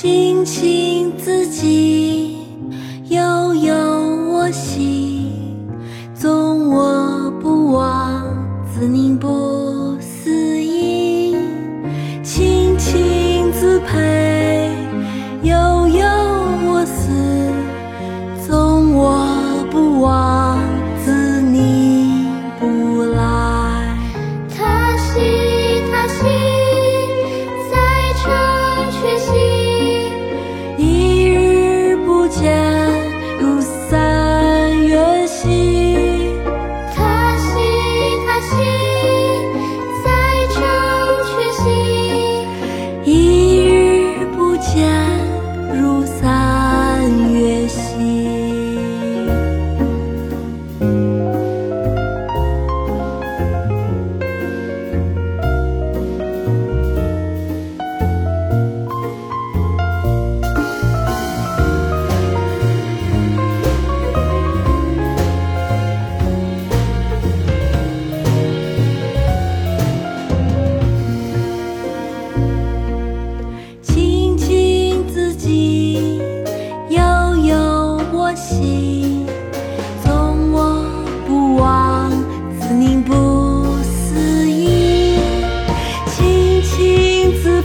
青青子衿悠悠我心纵我不往子宁不嗣音青青子佩见。我心纵我不往子宁不嗣音自